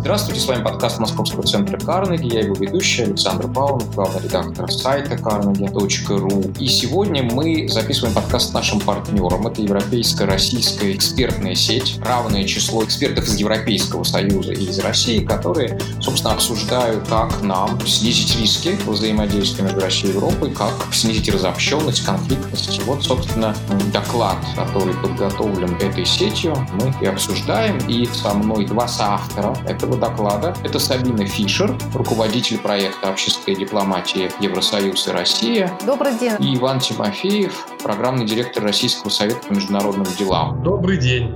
Здравствуйте, с вами подкаст Московского центра Карнеги. Я его ведущий Александр Павлов, главный редактор сайта carnegie.ru. И сегодня мы записываем подкаст с нашим партнером. Это Европейская российская экспертная сеть, равное число экспертов из Европейского Союза и из России, которые, собственно, обсуждают, как нам снизить риски взаимодействия между Россией и Европой, как снизить разобщенность, конфликтность. Вот, собственно, доклад, который подготовлен этой сетью, мы и обсуждаем. И со мной два соавтора этого этого доклада. Это Сабина Фишер, руководитель проекта «Общественная дипломатия Евросоюз и Россия». Добрый день. И Иван Тимофеев, программный директор Российского совета по международным делам. Добрый день.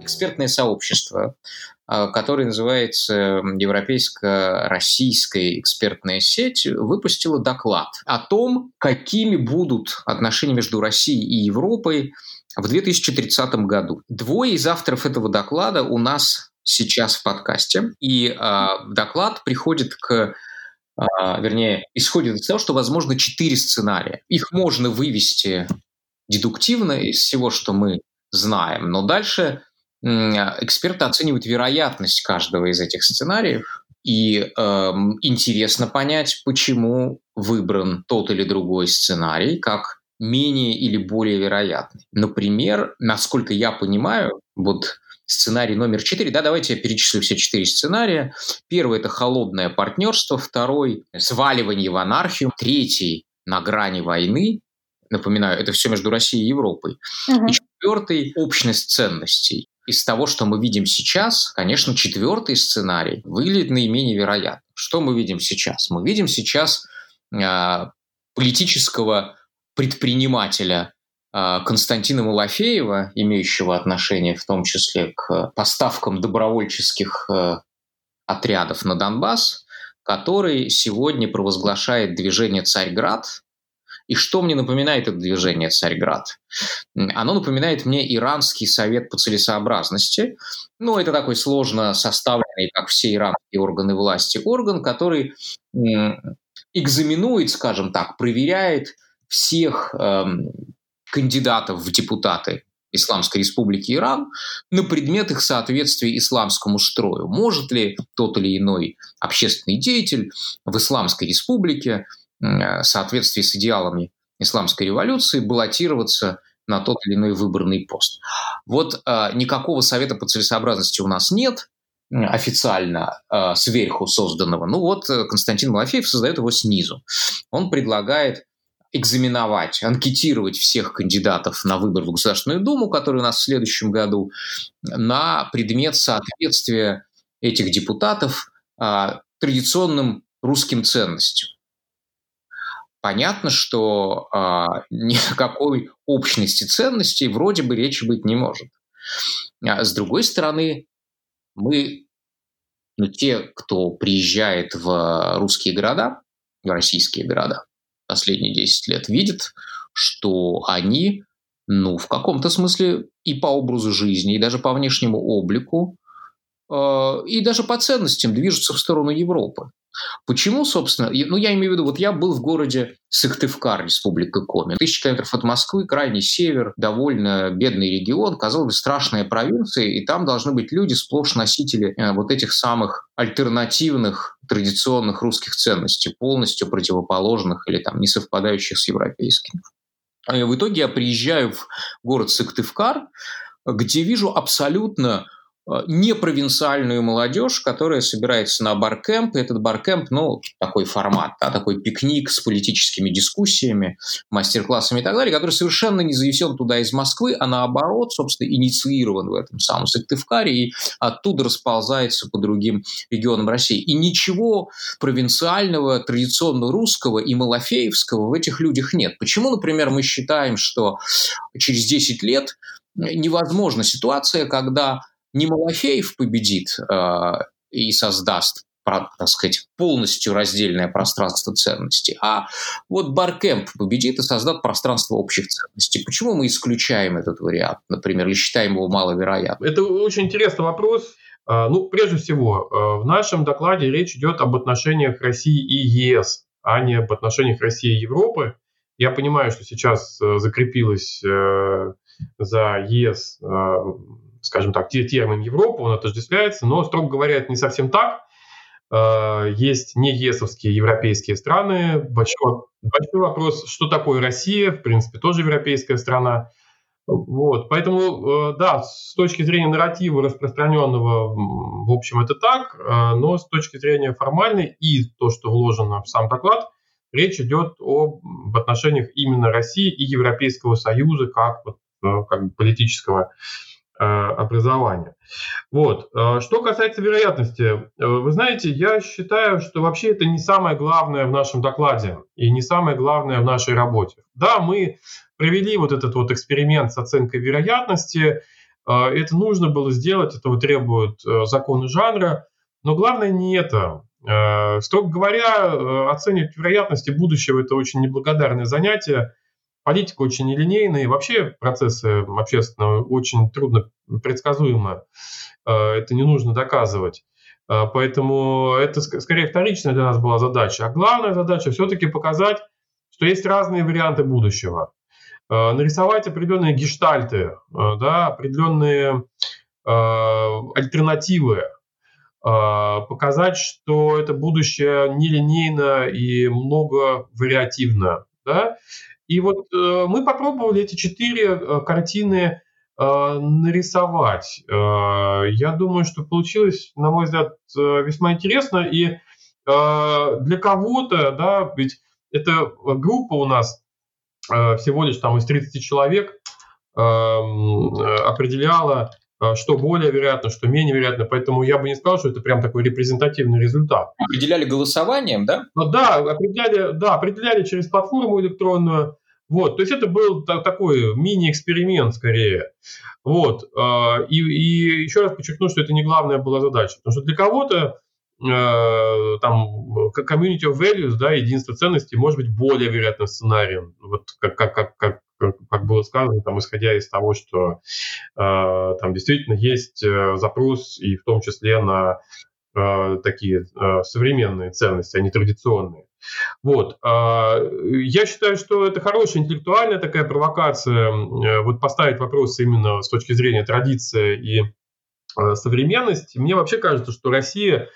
Экспертное сообщество, а, которое называется Европейско-российская экспертная сеть, выпустило доклад о том, какими будут отношения между Россией и Европой в 2030 году. Двое из авторов этого доклада у нас сейчас в подкасте. И э, доклад приходит к э, вернее, исходит из того, что возможно четыре сценария. Их можно вывести дедуктивно из всего, что мы знаем, но дальше эксперты оценивают вероятность каждого из этих сценариев, и э, интересно понять, почему выбран тот или другой сценарий, как менее или более вероятный. Например, насколько я понимаю, вот сценарий номер четыре, да, давайте я перечислю все четыре сценария. Первый – это холодное партнерство, второй – сваливание в анархию, третий – на грани войны, напоминаю, это все между Россией и Европой, угу. и четвертый – общность ценностей. Из того, что мы видим сейчас, конечно, четвертый сценарий выглядит наименее вероятным. Что мы видим сейчас? Мы видим сейчас э, политического предпринимателя а, Константина Малафеева, имеющего отношение в том числе к поставкам добровольческих э, отрядов на Донбасс, который сегодня провозглашает движение «Царьград». И что мне напоминает это движение «Царьград»? Оно напоминает мне Иранский совет по целесообразности. Ну, это такой сложно составленный, как все иранские органы власти, орган, который экзаменует, скажем так, проверяет всех эм, кандидатов в депутаты Исламской Республики Иран на предмет их соответствия исламскому строю. Может ли тот или иной общественный деятель в Исламской Республике э, в соответствии с идеалами исламской революции баллотироваться на тот или иной выборный пост. Вот э, никакого совета по целесообразности у нас нет, официально э, сверху созданного. Ну вот э, Константин Малафеев создает его снизу. Он предлагает экзаменовать, анкетировать всех кандидатов на выбор в Государственную Думу, который у нас в следующем году, на предмет соответствия этих депутатов а, традиционным русским ценностям. Понятно, что а, никакой общности ценностей вроде бы речи быть не может. А с другой стороны, мы, ну, те, кто приезжает в русские города, в российские города, последние 10 лет видит, что они, ну, в каком-то смысле и по образу жизни, и даже по внешнему облику, и даже по ценностям движутся в сторону Европы. Почему, собственно, ну я имею в виду, вот я был в городе Сыктывкар, республика Коми. Тысячи километров от Москвы, крайний север, довольно бедный регион, казалось бы, страшная провинция, и там должны быть люди, сплошь носители э, вот этих самых альтернативных традиционных русских ценностей, полностью противоположных или там не совпадающих с европейскими. И в итоге я приезжаю в город Сыктывкар, где вижу абсолютно Э, не провинциальную молодежь, которая собирается на баркемп. Этот баркемп, ну, такой формат, да, такой пикник с политическими дискуссиями, мастер-классами и так далее, который совершенно не зависен туда из Москвы, а наоборот, собственно, инициирован в этом самом Сыктывкаре и оттуда расползается по другим регионам России. И ничего провинциального, традиционно русского и малофеевского в этих людях нет. Почему, например, мы считаем, что через 10 лет невозможна ситуация, когда не Малафеев победит э, и создаст так сказать, полностью раздельное пространство ценностей, а вот Баркемп победит и создаст пространство общих ценностей. Почему мы исключаем этот вариант, например, или считаем его маловероятным? Это очень интересный вопрос. А, ну, прежде всего, э, в нашем докладе речь идет об отношениях России и ЕС, а не об отношениях России и Европы. Я понимаю, что сейчас э, закрепилась за ЕС скажем так, термин Европа, он отождествляется, но, строго говоря, это не совсем так. Э, есть не ЕСовские европейские страны. Большой, большой вопрос, что такое Россия, в принципе, тоже европейская страна. Вот, поэтому, э, да, с точки зрения нарратива распространенного, в общем, это так, э, но с точки зрения формальной и то, что вложено в сам доклад, речь идет об отношениях именно России и Европейского Союза как, как политического образования. Вот. Э, что касается вероятности, э, вы знаете, я считаю, что вообще это не самое главное в нашем докладе и не самое главное в нашей работе. Да, мы провели вот этот вот эксперимент с оценкой вероятности, это нужно было сделать, этого требуют законы жанра, но главное не это. Строго говоря, оценивать вероятности будущего – это очень неблагодарное занятие – Политика очень нелинейная, и вообще процессы общественного очень трудно предсказуемы. Э, это не нужно доказывать. Э, поэтому это скорее вторичная для нас была задача. А главная задача все-таки показать, что есть разные варианты будущего. Э, нарисовать определенные гештальты, да, определенные альтернативы, показать, что это будущее нелинейно и много вариативно. Да? И вот э, мы попробовали эти четыре э, картины э, нарисовать. Э, я думаю, что получилось, на мой взгляд, э, весьма интересно. И э, для кого-то, да, ведь эта группа у нас э, всего лишь там из 30 человек э, определяла что более вероятно, что менее вероятно. Поэтому я бы не сказал, что это прям такой репрезентативный результат. Определяли голосованием, да? Ну да, определяли, да, определяли через платформу электронную. Вот, то есть это был такой мини-эксперимент скорее. Вот, а, и, и еще раз подчеркну, что это не главная была задача. Потому что для кого-то там community of values, да, единство ценностей может быть более вероятным сценарием. Вот как, как, как, как как было сказано, там, исходя из того, что э, там действительно есть э, запрос, и в том числе на э, такие э, современные ценности, а не традиционные. Вот. Э, я считаю, что это хорошая интеллектуальная такая провокация, э, вот поставить вопросы именно с точки зрения традиции и современности. Мне вообще кажется, что Россия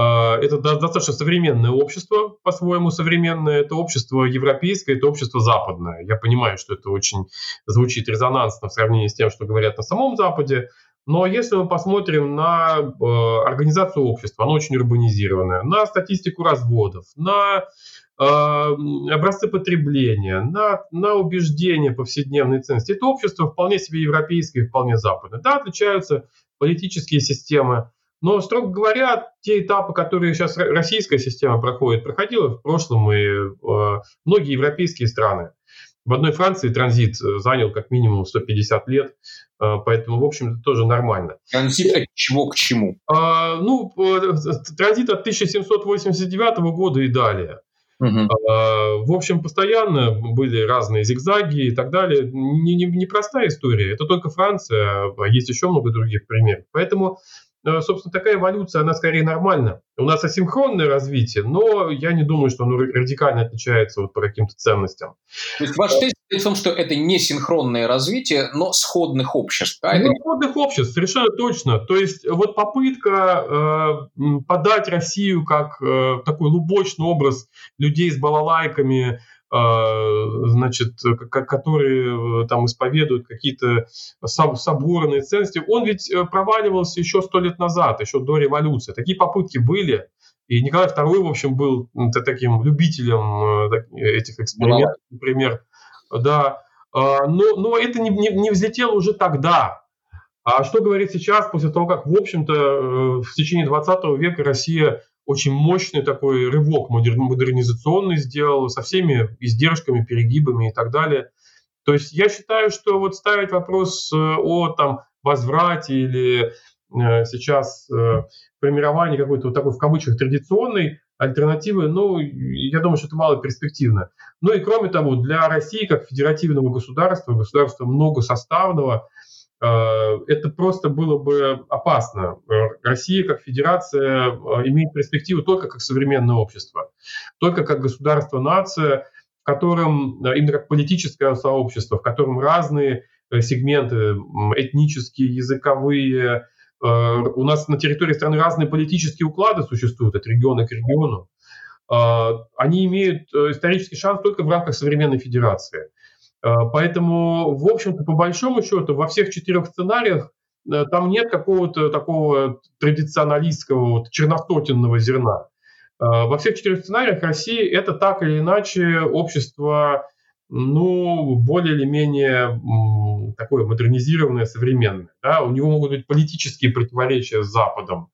это достаточно современное общество, по-своему современное. Это общество европейское, это общество западное. Я понимаю, что это очень звучит резонансно в сравнении с тем, что говорят на самом Западе. Но если мы посмотрим на э, организацию общества, оно очень урбанизированное, на статистику разводов, на э, образцы потребления, на, на убеждения повседневной ценности, это общество вполне себе европейское, вполне западное. Да, отличаются политические системы, но, строго говоря, те этапы, которые сейчас российская система проходит, проходила в прошлом и э, многие европейские страны. В одной Франции транзит э, занял как минимум 150 лет, э, поэтому, в общем, это тоже нормально. Транзит от чего к чему? А, ну, э, транзит от 1789 года и далее. Угу. В общем, постоянно были разные зигзаги и так далее. Непростая не, не история. Это только Франция, а есть еще много других примеров. Поэтому собственно, такая эволюция, она скорее нормальна. У нас асинхронное развитие, но я не думаю, что оно радикально отличается вот по каким-то ценностям. То есть ваш тезис в том, что это не синхронное развитие, но сходных обществ, правильно? Ну, сходных обществ, совершенно точно. То есть вот попытка э, подать Россию как э, такой лубочный образ людей с балалайками, значит, которые э, там исповедуют какие-то соборные ценности, он ведь э, проваливался еще сто лет назад, еще до революции. Такие попытки были. И Николай II, в общем, был таким любителем э, этих экспериментов, например. Да. Но, но это не, не, не взлетело уже тогда. А что говорить сейчас, после того, как, в общем-то, в течение 20 века Россия очень мощный такой рывок модернизационный сделал со всеми издержками, перегибами и так далее. То есть я считаю, что вот ставить вопрос э, о там, возврате или э, сейчас э, формировании какой-то вот такой в кавычках традиционной альтернативы, ну, я думаю, что это мало перспективно. Ну и кроме того, для России как федеративного государства, государства многосоставного, это просто было бы опасно. Э, Россия как федерация э, имеет перспективу только как современное общество, только как государство-нация, в котором, именно как политическое сообщество, в котором разные сегменты этнические, языковые. У нас на территории страны разные политические уклады существуют от региона к региону. Они имеют исторический шанс только в рамках современной федерации. Поэтому, в общем-то, по большому счету, во всех четырех сценариях там нет какого-то такого традиционалистского, вот, черностотенного зерна. Во всех четырех сценариях России это так или иначе общество ну, более или менее такое модернизированное, современное. Да? У него могут быть политические противоречия с Западом,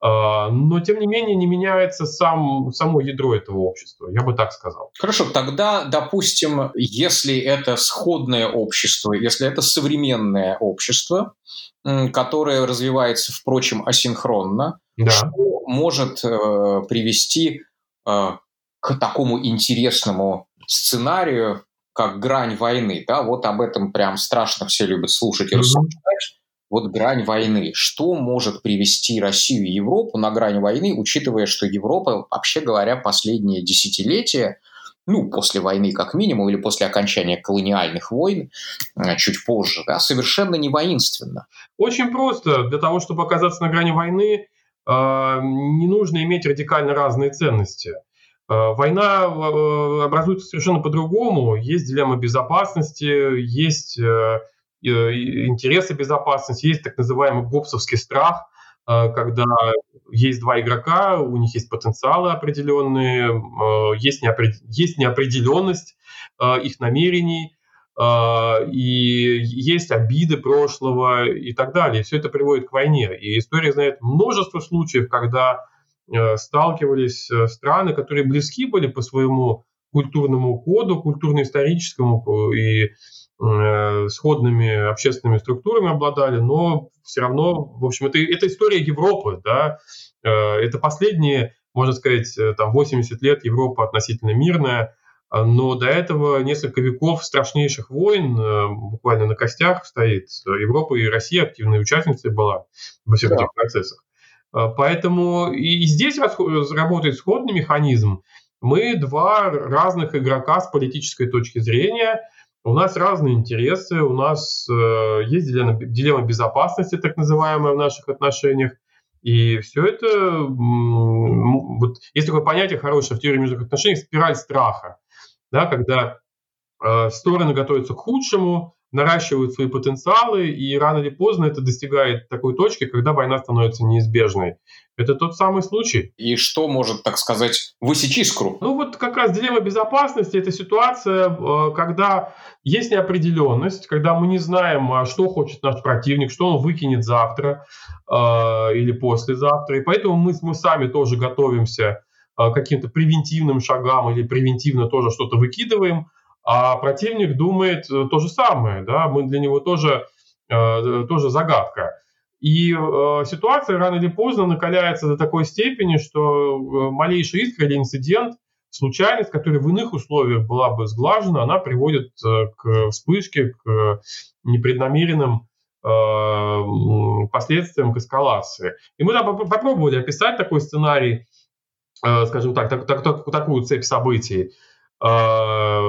а, но, тем не менее, не меняется сам, само ядро этого общества, я бы так сказал. Хорошо, тогда, допустим, если это сходное общество, если это современное общество, которое развивается, впрочем, асинхронно, да. что может э, привести э, к такому интересному сценарию, как грань войны, да, вот об этом прям страшно все любят слушать и рассуждать. Вот грань войны. Что может привести Россию и Европу на грань войны, учитывая, что Европа, вообще говоря, последние десятилетия, ну, после войны как минимум, или после окончания колониальных войн, э, чуть позже, да, совершенно не воинственно. Очень просто. Для того, чтобы оказаться на грани войны, э, не нужно иметь радикально разные ценности. Э, война э, образуется совершенно по-другому. Есть дилемма безопасности, есть э, интересы безопасности, есть так называемый гопсовский страх, когда есть два игрока, у них есть потенциалы определенные, есть, есть неопределенность их намерений, и есть обиды прошлого и так далее. Все это приводит к войне. И история знает множество случаев, когда сталкивались э, страны, которые близки были по своему культурному коду, культурно-историческому э, и сходными общественными структурами обладали, но все равно, в общем, это, это история Европы, да, это последние, можно сказать, там 80 лет Европа относительно мирная, но до этого несколько веков страшнейших войн буквально на костях стоит. Европа и Россия активной участницей была во всех да. этих процессах. Э, поэтому и здесь работает сходный механизм. Мы два разных игрока с политической точки зрения. У нас разные интересы, у нас э, есть дилемма, дилемма безопасности, так называемая, в наших отношениях. И все это, вот, есть такое понятие хорошее в теории международных отношений, спираль страха, да, когда э, стороны готовятся к худшему, наращивают свои потенциалы, и рано или поздно это достигает такой точки, когда война становится неизбежной. Это тот самый случай. И что может, так сказать, высечь искру? Ну вот как раз дилемма безопасности – это ситуация, э, когда есть неопределенность, когда мы не знаем, а что хочет наш противник, что он выкинет завтра э, или послезавтра. И поэтому мы, мы сами тоже готовимся э, каким-то превентивным шагам или превентивно тоже что-то выкидываем – а противник думает э, то же самое, да, мы для него тоже, э, тоже загадка. И э, ситуация рано или поздно накаляется до такой степени, что малейший искра или инцидент, случайность, которая в иных условиях была бы сглажена, она приводит к вспышке, к непреднамеренным последствиям, к эскалации. И мы попробовали описать такой сценарий, скажем так, так, так, так, такую цепь событий. А,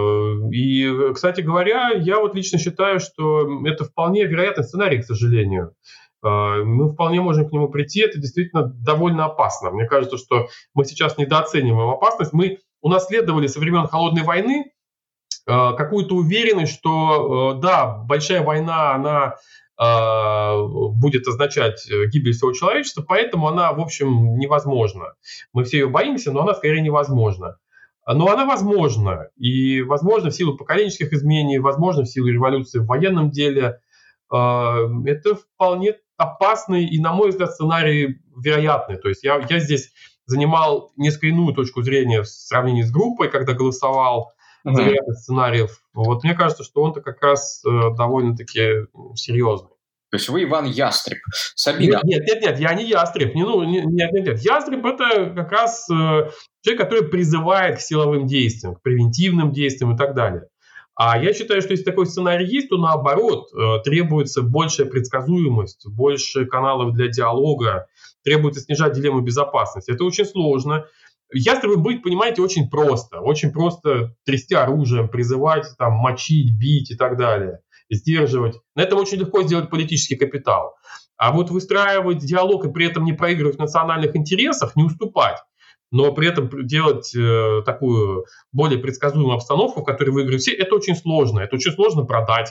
и, кстати говоря, я вот лично считаю, что это вполне вероятный сценарий, к сожалению. А, мы вполне можем к нему прийти, это действительно довольно опасно. Мне кажется, что мы сейчас недооцениваем опасность. Мы унаследовали со времен Холодной войны а, какую-то уверенность, что да, большая война, она будет означать гибель всего человечества, поэтому она, в общем, невозможна. Мы все ее боимся, но она скорее невозможна. Но она возможна. И возможно в силу поколенческих изменений, возможно в силу революции в военном деле. А, это вполне опасный и, на мой взгляд, сценарий вероятный. То есть я, я здесь занимал несколько иную точку зрения в сравнении с группой, когда голосовал за вероятность сценариев. Вот мне кажется, что он-то как раз э, довольно-таки серьезный. То есть вы Иван Ястреб. Сабина. Нет, нет, нет, я не Ястреб. Не, ну, нет, нет, нет. Ястреб это как раз э, человек, который призывает к силовым действиям, к превентивным действиям и так далее. А я считаю, что если такой сценарий есть, то наоборот, э, требуется большая предсказуемость, больше каналов для диалога, требуется снижать дилемму безопасности. Это очень сложно. Ястребы быть, понимаете, очень просто. Очень просто трясти оружием, призывать, там, мочить, бить и так далее. Сдерживать. На этом очень легко сделать политический капитал. А вот выстраивать диалог и при этом не проигрывать в национальных интересах, не уступать, но при этом делать э, такую более предсказуемую обстановку, в которой выиграют все, это очень сложно. Это очень сложно продать.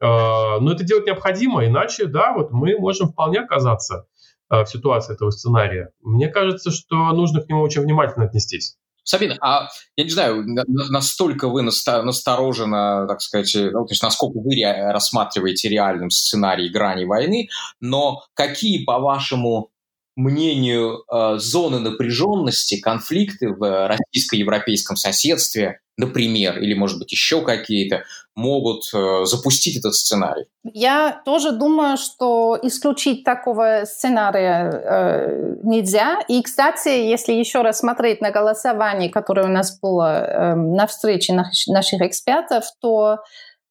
Э, но это делать необходимо, иначе, да, вот мы можем вполне оказаться э, в ситуации этого сценария. Мне кажется, что нужно к нему очень внимательно отнестись. Сабина, а я не знаю, настолько вы настороженно, так сказать, ну, то есть насколько вы рассматриваете реальным сценарий грани войны, но какие, по вашему мнению, э, зоны напряженности, конфликты в российско-европейском соседстве, например, или, может быть, еще какие-то, могут э, запустить этот сценарий? Я тоже думаю, что исключить такого сценария э, нельзя. И, кстати, если еще раз смотреть на голосование, которое у нас было э, на встрече наших экспертов, то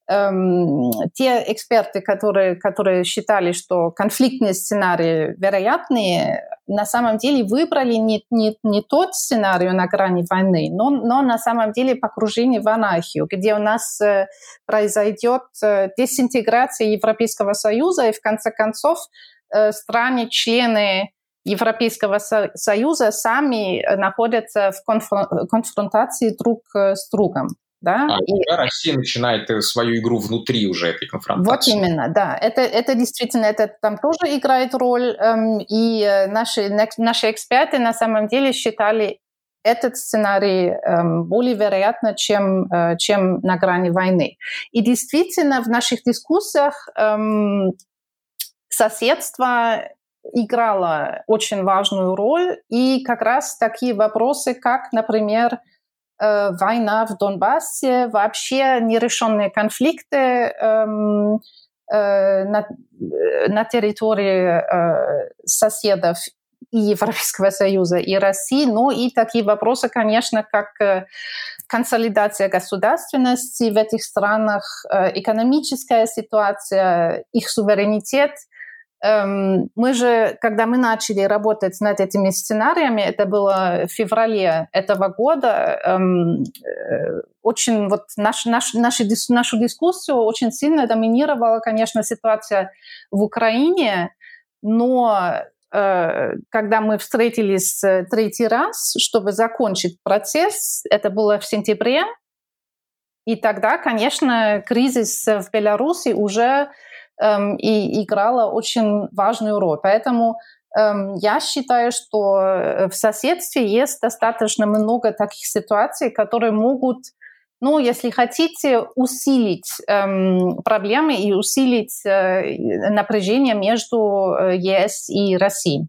эм, те эксперты, которые, которые считали, что конфликтные сценарии вероятные, на самом деле выбрали не, не, не тот сценарий на грани войны, но, но на самом деле погружение в анархию, где у нас э, произойдет э, дезинтеграция Европейского Союза, и в конце концов э, страны-члены Европейского Союза сами находятся в конфронтации друг э, с другом. Да? А и... Россия начинает э, свою игру внутри уже этой конфронтации. Вот именно, да. Это, это действительно, это там тоже играет роль. Эм, и э, наши, наши эксперты на самом деле считали этот сценарий эм, более вероятно, чем, э, чем на грани войны. И действительно в наших дискуссиях эм, соседство играло очень важную роль. И как раз такие вопросы, как, например, война в Донбассе, вообще нерешенные конфликты эм, э, на, на территории э, соседов и Европейского Союза, и России, ну и такие вопросы, конечно, как консолидация государственности в этих странах, экономическая ситуация, их суверенитет – мы же, когда мы начали работать над этими сценариями, это было в феврале этого года, эм, э, очень вот наш, наш, нашу, нашу дискуссию очень сильно доминировала, конечно, ситуация в Украине, но э, когда мы встретились третий раз, чтобы закончить процесс, это было в сентябре, и тогда, конечно, кризис в Беларуси уже эм, и играла очень важную роль. Поэтому эм, я считаю, что э, в соседстве есть достаточно много таких ситуаций, которые могут ну, если хотите, усилить эм, проблемы и усилить э, напряжение между э, ЕС и Россией.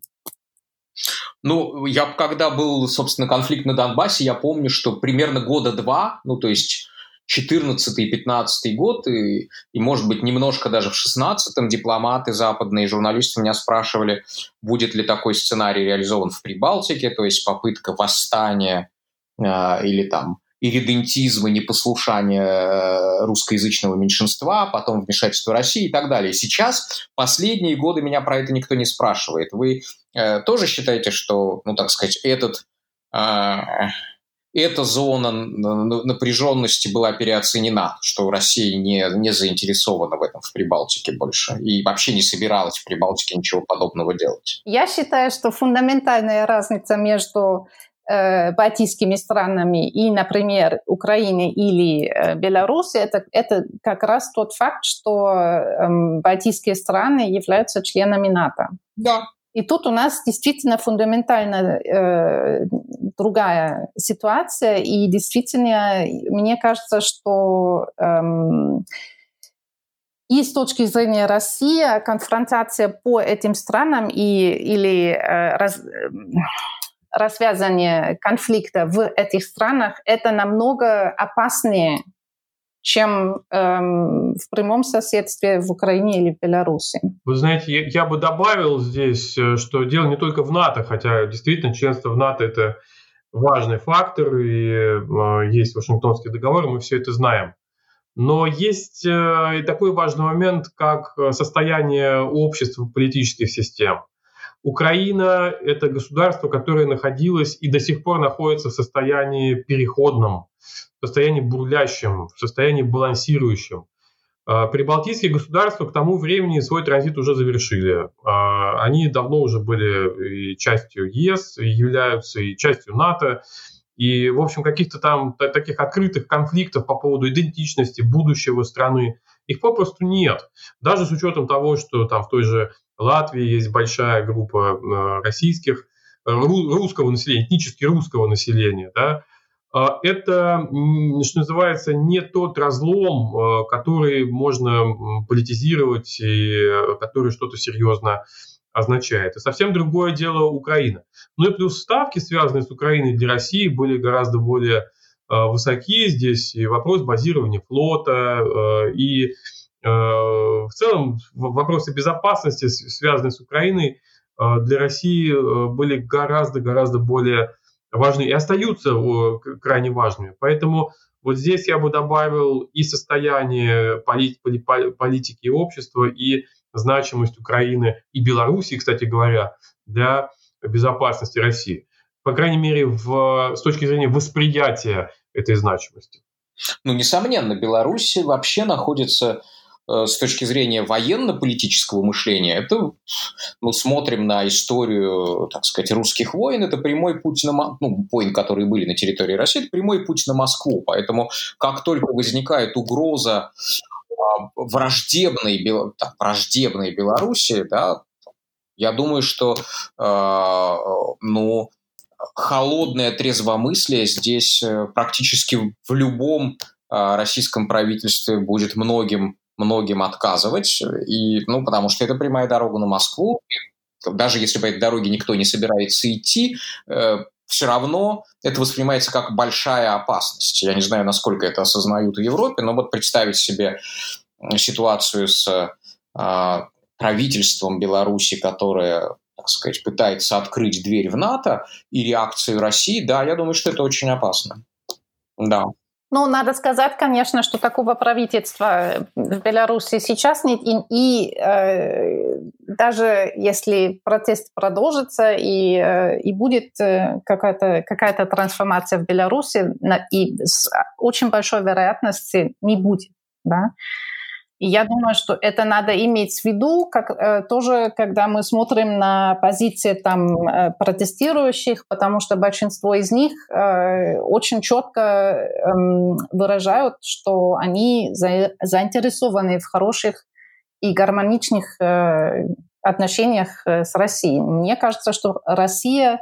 Ну, я когда был, собственно, конфликт на Донбассе, я помню, что примерно года два, ну, то есть 14 и 15 год, и, и, может быть, немножко даже в 16-м дипломаты западные, журналисты меня спрашивали, будет ли такой сценарий реализован в Прибалтике, то есть попытка восстания э, или там иридентизма, непослушания э, русскоязычного меньшинства, потом вмешательство России и так далее. сейчас, последние годы, меня про это никто не спрашивает. Вы э, тоже считаете, что, ну, так сказать, этот э, эта зона напряженности была переоценена, что Россия не, не заинтересована в этом в Прибалтике больше и вообще не собиралась в Прибалтике ничего подобного делать. Я считаю, что фундаментальная разница между э, балтийскими странами и, например, Украиной или э, Беларуси, это, это как раз тот факт, что э, балтийские страны являются членами НАТО. Да, и тут у нас действительно фундаментально э, другая ситуация, и действительно, мне кажется, что эм, и с точки зрения России конфронтация по этим странам и, или э, раз, развязание конфликта в этих странах это намного опаснее, чем эм, в прямом соседстве в Украине или в Беларуси. Вы знаете, я, я бы добавил здесь, э, что дело не только в НАТО, хотя действительно членство в НАТО это важный фактор, и э, есть Вашингтонский договор, мы все это знаем. Но есть э, и такой важный момент, как состояние общества, политических систем. Украина – это государство, которое находилось и до сих пор находится в состоянии переходном, в состоянии бурлящем, в состоянии балансирующем. А, прибалтийские государства к тому времени свой транзит уже завершили. А, они давно уже были и частью ЕС, и являются и частью НАТО. И, в общем, каких-то там таких открытых конфликтов по поводу идентичности будущего страны, их попросту нет. Даже с учетом того, что там в той же Латвии есть большая группа а, российских, русского населения, этнически русского населения, да, а, это, что называется, не тот разлом, а, который можно политизировать и э, который что-то серьезно означает. Это совсем другое дело Украина. Ну и плюс ставки, связанные с Украиной для России, были гораздо более а, высоки. Здесь и вопрос базирования флота, и в целом вопросы безопасности, связанные с Украиной, для России э, были гораздо-гораздо более важны и остаются крайне важными. Поэтому вот здесь я бы добавил и состояние политики и общества, и значимость Украины и Белоруссии, кстати говоря, для безопасности России. По крайней мере, в, с точки зрения восприятия этой значимости. Ну, несомненно, Беларусь вообще находится Э, с точки зрения военно-политического мышления, это, ну, смотрим на историю, так сказать, русских войн, это прямой путь на, ну, войн, которые были на территории России, это прямой путь на Москву. Поэтому как только возникает угроза а, враждебной, так, враждебной Беларуси, да, я думаю, что, э, ну, холодное трезвомыслие здесь э, практически в любом российском правительстве будет многим многим отказывать, и, ну, потому что это прямая дорога на Москву. Даже если по этой дороге никто не собирается идти, э, все равно это воспринимается как большая опасность. Я не знаю, насколько это осознают в Европе, но вот представить себе ситуацию с э, правительством Беларуси, которое так сказать, пытается открыть дверь в НАТО, и реакцию России, да, я думаю, что это очень опасно. Да. Ну, надо сказать, конечно, что такого правительства в Беларуси сейчас нет. И, и э, даже если протест продолжится и, э, и будет э, какая-то какая трансформация в Беларуси, на, и с очень большой вероятностью не будет. Да? И я думаю, что это надо иметь в виду, как э, тоже, когда мы смотрим на позиции там э, протестирующих, потому что большинство из них э, очень четко э, выражают, что они за, заинтересованы в хороших и гармоничных э, отношениях э, с Россией. Мне кажется, что Россия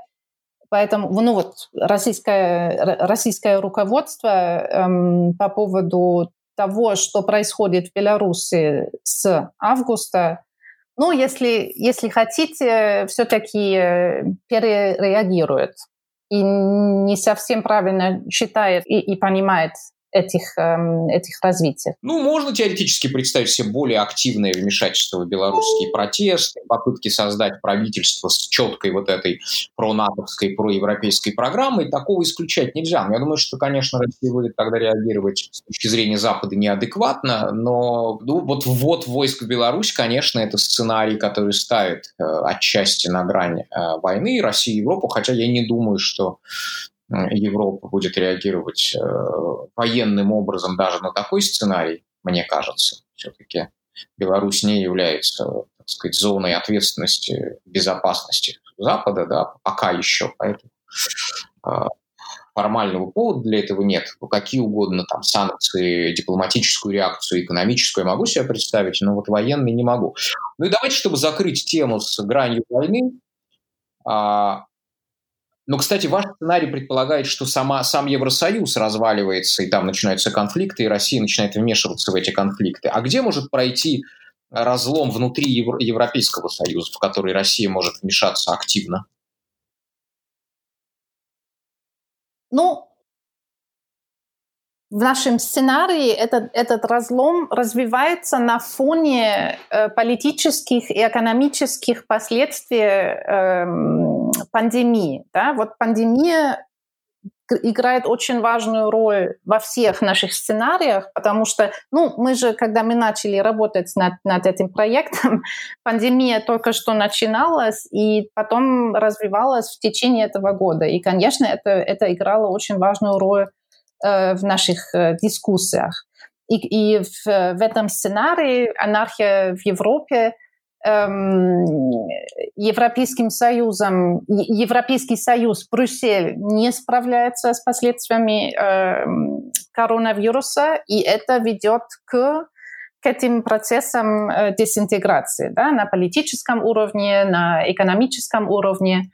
Поэтому, ну вот, российское, российское руководство эм, по поводу того, что происходит в Беларуси с августа, ну, если, если хотите, все-таки э, перереагирует и не совсем правильно считает и, и понимает этих, эм, этих развитий. Ну, можно теоретически представить себе более активное вмешательство в белорусские протесты, попытки создать правительство с четкой вот этой пронатовской, проевропейской программой. Такого исключать нельзя. Я думаю, что, конечно, Россия будет тогда реагировать с точки зрения Запада неадекватно, но ну, вот ввод войск в Беларусь, конечно, это сценарий, который ставит э, отчасти на грань э, войны России и Европу, хотя я не думаю, что Европа будет реагировать э, военным образом даже на такой сценарий, мне кажется, все-таки Беларусь не является, так сказать, зоной ответственности безопасности Запада, да, пока еще, поэтому э, формального повода для этого нет. Какие угодно там санкции, дипломатическую реакцию, экономическую я могу себе представить, но вот военный не могу. Ну и давайте, чтобы закрыть тему с гранью войны, а, но, кстати, ваш сценарий предполагает, что сама, сам Евросоюз разваливается, и там начинаются конфликты, и Россия начинает вмешиваться в эти конфликты. А где может пройти разлом внутри Евро- Европейского Союза, в который Россия может вмешаться активно? Ну, в нашем сценарии этот, этот разлом развивается на фоне э, политических и экономических последствий э, пандемии. Да? Вот пандемия играет очень важную роль во всех наших сценариях, потому что, ну, мы же, когда мы начали работать над, над этим проектом, пандемия только что начиналась и потом развивалась в течение этого года. И, конечно, это, это играло очень важную роль Э, в наших э, дискуссиях. и, и в, в этом сценарии анархия в Европе Европейским Союзом, Европейский Союз, Брюссель не справляется с последствиями э, коронавируса, и это ведет к к этим процессам э, дезинтеграции да, на политическом уровне, на экономическом уровне.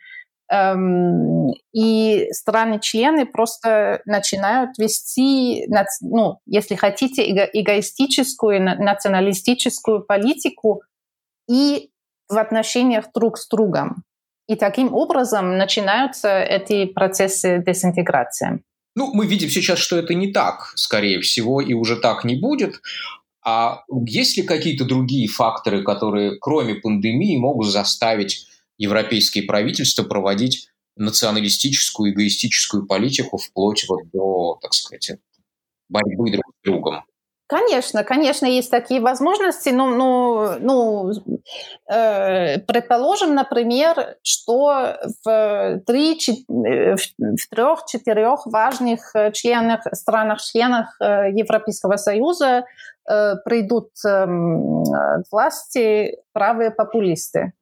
Эм, и страны-члены просто начинают вести, ну, если хотите, эгоистическую, националистическую политику и в отношениях друг с другом. И таким образом начинаются эти процессы дезинтеграции. Ну, мы видим сейчас, что это не так, скорее всего, и уже так не будет. А есть ли какие-то другие факторы, которые, кроме пандемии, могут заставить европейские правительства проводить националистическую, эгоистическую политику вплоть вот до, так сказать, борьбы друг с другом? Конечно, конечно, есть такие возможности. Ну, ну, ну э, предположим, например, что в, три, э, в трех-четырех важных э, членах, странах-членах э, Европейского Союза э, придут э, к власти правые популисты.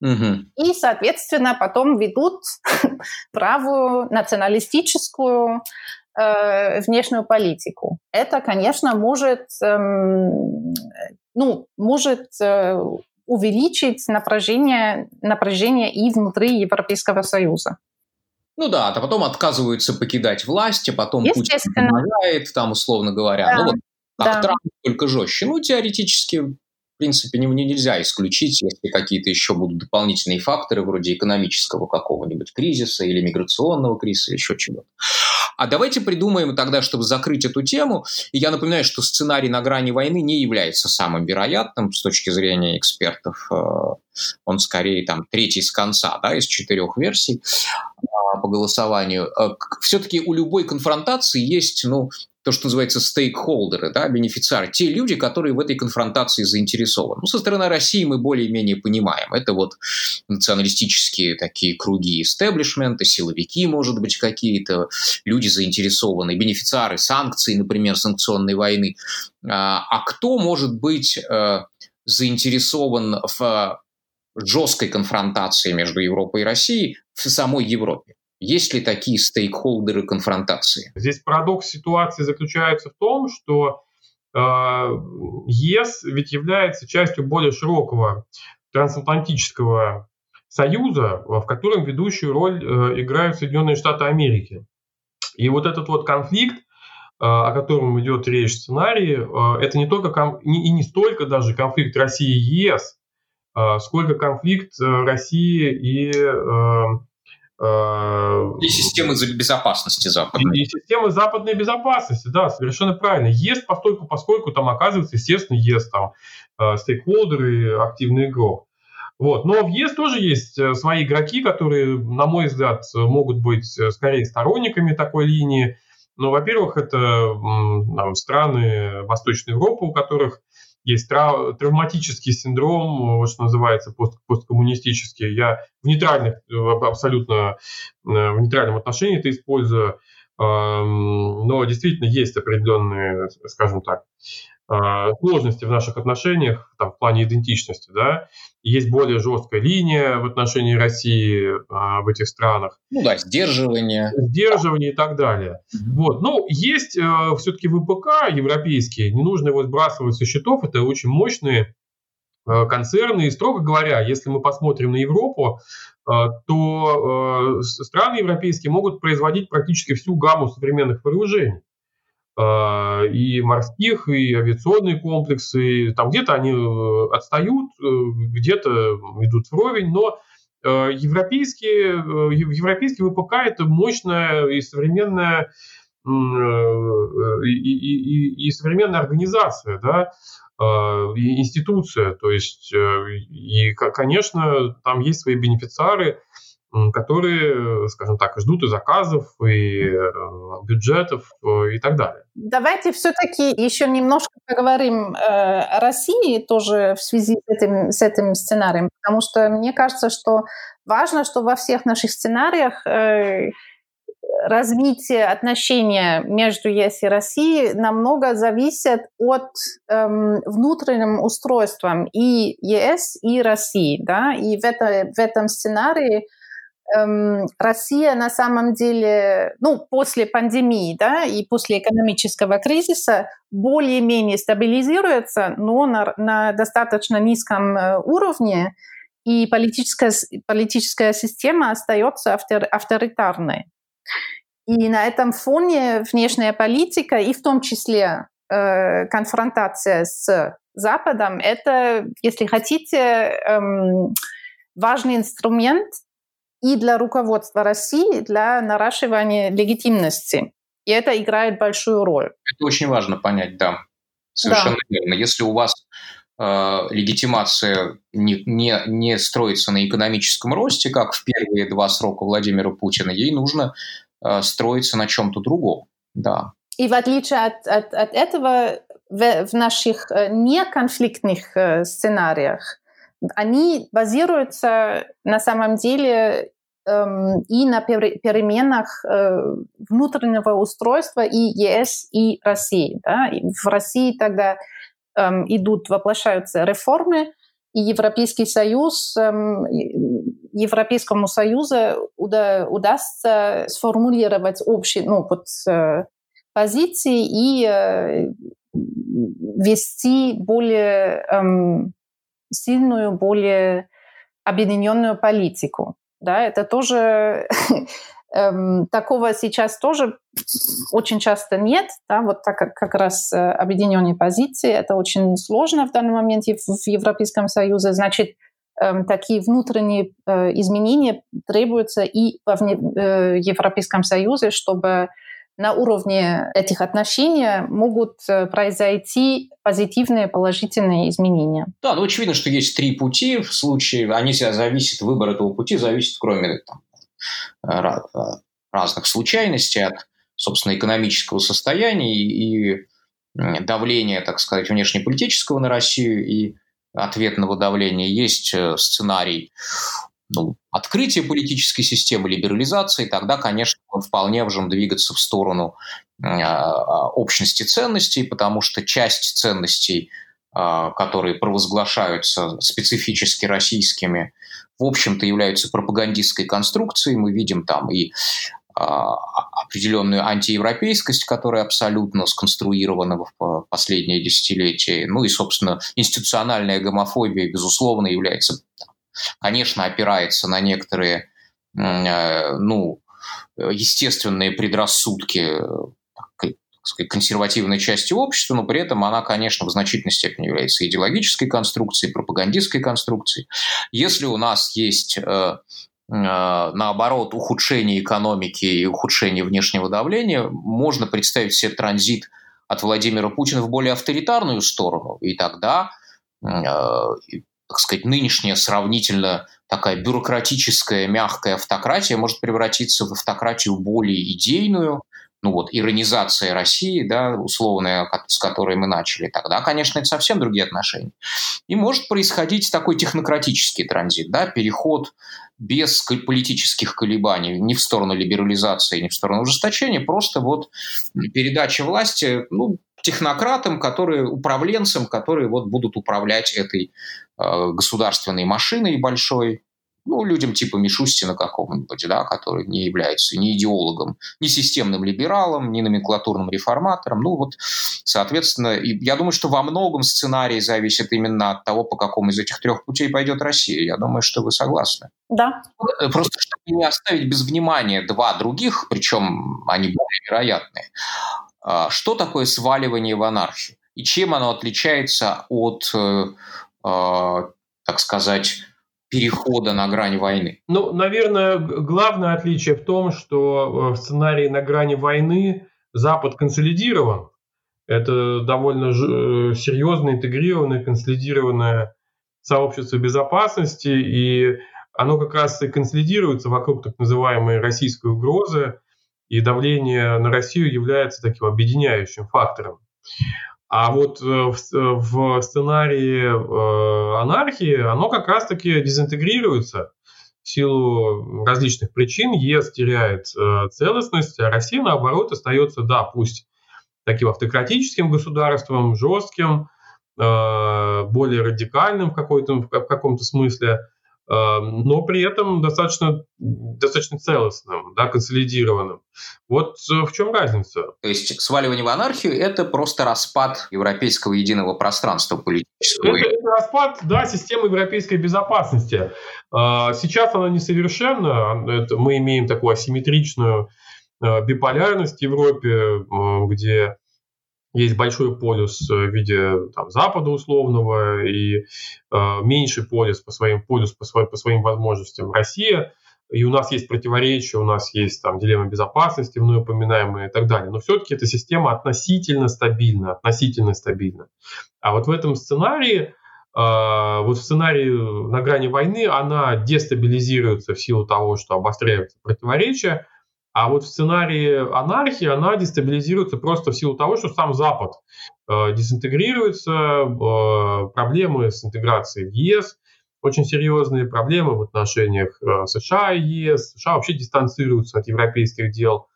Угу. И, соответственно, потом ведут правую националистическую э, внешнюю политику. Это, конечно, может, эм, ну, может э, увеличить напряжение, напряжение и внутри Европейского Союза. Ну да, а потом отказываются покидать власть, а потом Путин помогает, там, условно говоря. Да. Ну вот, как да. Трамп, только жестче. Ну, теоретически в принципе, не, нельзя исключить, если какие-то еще будут дополнительные факторы, вроде экономического какого-нибудь кризиса или миграционного кризиса, еще чего-то. А давайте придумаем тогда, чтобы закрыть эту тему. И я напоминаю, что сценарий на грани войны не является самым вероятным с точки зрения экспертов. Э, он скорее там третий с конца, да, из четырех версий по голосованию. Э, Все-таки у любой конфронтации есть, ну, то, что называется стейкхолдеры, да, бенефициары, те люди, которые в этой конфронтации заинтересованы. Ну, со стороны России мы более-менее понимаем. Это вот националистические такие круги истеблишмента, силовики, может быть, какие-то, люди заинтересованные, бенефициары санкций, например, санкционной войны. А, а кто может быть э, заинтересован в жесткой конфронтации между Европой и Россией в самой Европе? Есть ли такие стейкхолдеры конфронтации? Здесь парадокс ситуации заключается в том, что э, ЕС ведь является частью более широкого трансатлантического союза, в котором ведущую роль э, играют Соединенные Штаты Америки. И вот этот вот конфликт, э, о котором идет речь в сценарии, э, это не только и не столько даже конфликт России и ЕС, э, сколько конфликт э, России и э, Э, и системы безопасности западной. И, и системы западной безопасности, да, совершенно правильно. ЕС, поскольку, поскольку там оказывается, естественно, ЕС там э, стейкхолдеры, активный игрок. Вот. Но в ЕС тоже есть э, свои игроки, которые, на мой взгляд, могут быть скорее сторонниками такой линии. Ну, во-первых, это там, страны Восточной Европы, у которых есть трав, травматический синдром, что называется пост, посткоммунистический. Я в нейтральных, абсолютно э, в нейтральном отношении это использую, но действительно есть определенные, скажем так, сложности в наших отношениях там, в плане идентичности. Да? Есть более жесткая линия в отношении России а, в этих странах. Ну да, сдерживание. Сдерживание и так далее. Mm-hmm. Вот. Но есть э, все-таки ВПК европейские, не нужно его сбрасывать со счетов, это очень мощные э, концерны. И, строго говоря, если мы посмотрим на Европу, э, то страны европейские могут производить практически всю гамму современных вооружений. А, и морских, и авиационные комплексы. Там где-то они э, отстают, э, где-то идут вровень, но э, европейские, европейский ВПК – это мощная и современная и, и, и, и современная организация, да, и институция. То есть, и, конечно, там есть свои бенефициары, которые, скажем так, ждут и заказов, и э, бюджетов э, и так далее. Давайте все-таки еще немножко поговорим э, о России тоже в связи с этим, с этим сценарием, потому что мне кажется, что важно, что во всех наших сценариях развитие отношений между ЕС и Россией намного зависит от эм, внутреннего устройства и ЕС, и России. Да? И в, это, в этом сценарии Россия на самом деле, ну, после пандемии, да, и после экономического кризиса более-менее стабилизируется, но на, на достаточно низком э, уровне, и политическая, политическая система остается автор, авторитарной. И на этом фоне внешняя политика, и в том числе э, конфронтация с Западом, это, если хотите, эм, важный инструмент и для руководства России, для наращивания легитимности. И это играет большую роль. Это очень важно понять, да. Совершенно да. верно. Если у вас э, легитимация не, не, не строится на экономическом росте, как в первые два срока Владимира Путина, ей нужно э, строиться на чем-то другом. Да. И в отличие от, от, от этого, в, в наших э, неконфликтных э, сценариях они базируются на самом деле эм, и на переменах э, внутреннего устройства и ЕС, и России. Да? И в России тогда эм, идут, воплощаются реформы, и Европейский Союз, эм, Европейскому Союзу уда, удастся сформулировать общие ну, вот, э, позиции и э, вести более эм, сильную, более объединенную политику. Да, это тоже эм, такого сейчас тоже очень часто нет, да, вот так как, как раз э, объединенные позиции, это очень сложно в данный момент в Европейском Союзе, значит, эм, такие внутренние э, изменения требуются и в э, Европейском Союзе, чтобы на уровне этих отношений могут э, произойти позитивные, положительные изменения. Да, ну очевидно, что есть три пути. В случае, они зависят, выбор этого пути зависит, кроме там, э, разных случайностей, от, собственно, экономического состояния и давления, так сказать, внешнеполитического на Россию и ответного давления. Есть э, сценарий ну, открытия политической системы, либерализации, тогда, конечно, мы вполне можем двигаться в сторону а, общности ценностей, потому что часть ценностей, а, которые провозглашаются специфически российскими, в общем-то являются пропагандистской конструкцией. Мы видим там и а, определенную антиевропейскость, которая абсолютно сконструирована в последние десятилетия. Ну и, собственно, институциональная гомофобия, безусловно, является конечно, опирается на некоторые, э, ну, естественные предрассудки консервативной части общества, но при этом она, конечно, в значительной степени является идеологической конструкцией, пропагандистской конструкцией. Если у нас есть э, э, наоборот, ухудшение экономики и ухудшение внешнего давления, можно представить себе транзит от Владимира Путина в более авторитарную сторону. И тогда так сказать, нынешняя сравнительно такая бюрократическая, мягкая автократия может превратиться в автократию более идейную, ну вот, иронизация России, да, условная, с которой мы начали, тогда, конечно, это совсем другие отношения. И может происходить такой технократический транзит, да, переход без политических колебаний ни в сторону либерализации, ни в сторону ужесточения, просто вот передача власти, ну, технократам, которые, управленцам, которые вот будут управлять этой э, государственной машиной большой, ну, людям типа Мишустина какого-нибудь, да, который не является ни идеологом, ни системным либералом, ни номенклатурным реформатором. Ну, вот, соответственно, и я думаю, что во многом сценарий зависит именно от того, по какому из этих трех путей пойдет Россия. Я думаю, что вы согласны. Да. Э, просто чтобы не оставить без внимания два других, причем они более вероятные. А, что такое сваливание в анархию? И чем оно отличается от, э, а, так сказать, перехода на грань войны? Ну, наверное, главное отличие в том, что э, в сценарии на грани войны Запад консолидирован. Это довольно э, серьезно интегрированное, консолидированное сообщество безопасности, и оно как раз и консолидируется вокруг так называемой российской угрозы, и давление на Россию является таким объединяющим фактором. А вот э, в, сценарии э, анархии оно как раз-таки дезинтегрируется. в силу различных причин ЕС теряет э, целостность, а Россия, наоборот, остается, да, пусть таким автократическим государством, жестким, э, более радикальным в, в каком-то смысле, но при этом достаточно, достаточно целостным, да, консолидированным. Вот э, в чем разница? То есть сваливание в анархию – это просто распад европейского единого пространства политического. Это, это распад, да, системы европейской безопасности. Э, сейчас она несовершенна, это мы имеем такую асимметричную э, биполярность в Европе, где есть большой полюс в виде там, Запада условного и э, меньший полюс по своим полюс по, своим, по своим возможностям Россия. И у нас есть противоречия, у нас есть там дилемма безопасности, мной упоминаемые и так далее. Но все-таки эта система относительно стабильна, относительно стабильна. А вот в этом сценарии, э, вот в сценарии на грани войны, она дестабилизируется в силу того, что обостряются противоречия, а вот в сценарии анархии она дестабилизируется просто в силу того, что сам Запад э, дезинтегрируется, э, проблемы с интеграцией в ЕС, очень серьезные проблемы в отношениях э, США и ЕС. США вообще дистанцируются от европейских дел,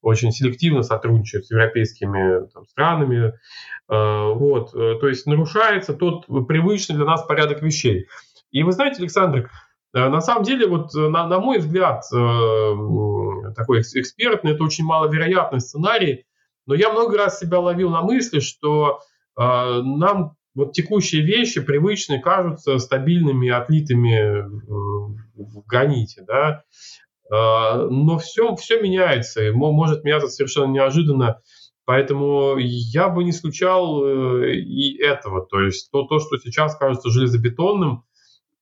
очень селективно сотрудничают с европейскими там, странами. Э, вот, э, то есть нарушается тот привычный для нас порядок вещей. И вы знаете, Александр, на самом деле, вот э, на, на мой взгляд, э, такой экспертный, это очень маловероятный сценарий, но я много раз себя ловил на мысли, что нам вот текущие вещи привычные кажутся стабильными, отлитыми в граните, да, но все, все меняется, и может меняться совершенно неожиданно, поэтому я бы не исключал и этого, то есть то, то что сейчас кажется железобетонным,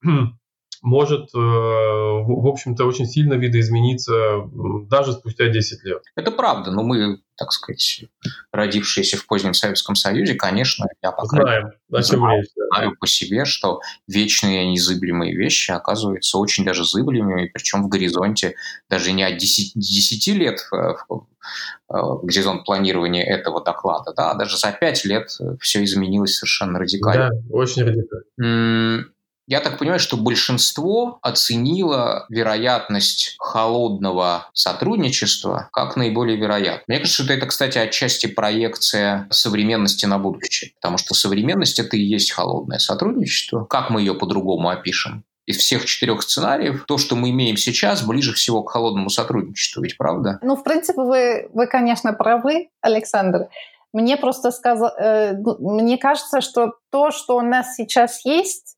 может, э, в общем-то, очень сильно видоизмениться даже спустя 10 лет. Это правда, но мы, так сказать, родившиеся в позднем Советском Союзе, конечно, я пока Знаем, о чем речь, да. знаю по себе, что вечные незыблемые вещи оказываются очень даже зыблемыми, причем в горизонте даже не от 10, 10 лет э, э, горизонт планирования этого доклада, да, а даже за 5 лет все изменилось совершенно радикально. Да, очень радикально. Я так понимаю, что большинство оценило вероятность холодного сотрудничества как наиболее вероятную. Мне кажется, что это, кстати, отчасти проекция современности на будущее, потому что современность – это и есть холодное сотрудничество. Как мы ее по-другому опишем? из всех четырех сценариев, то, что мы имеем сейчас, ближе всего к холодному сотрудничеству, ведь правда? Ну, в принципе, вы, вы конечно, правы, Александр. Мне просто сказал, э, ну, мне кажется, что то, что у нас сейчас есть,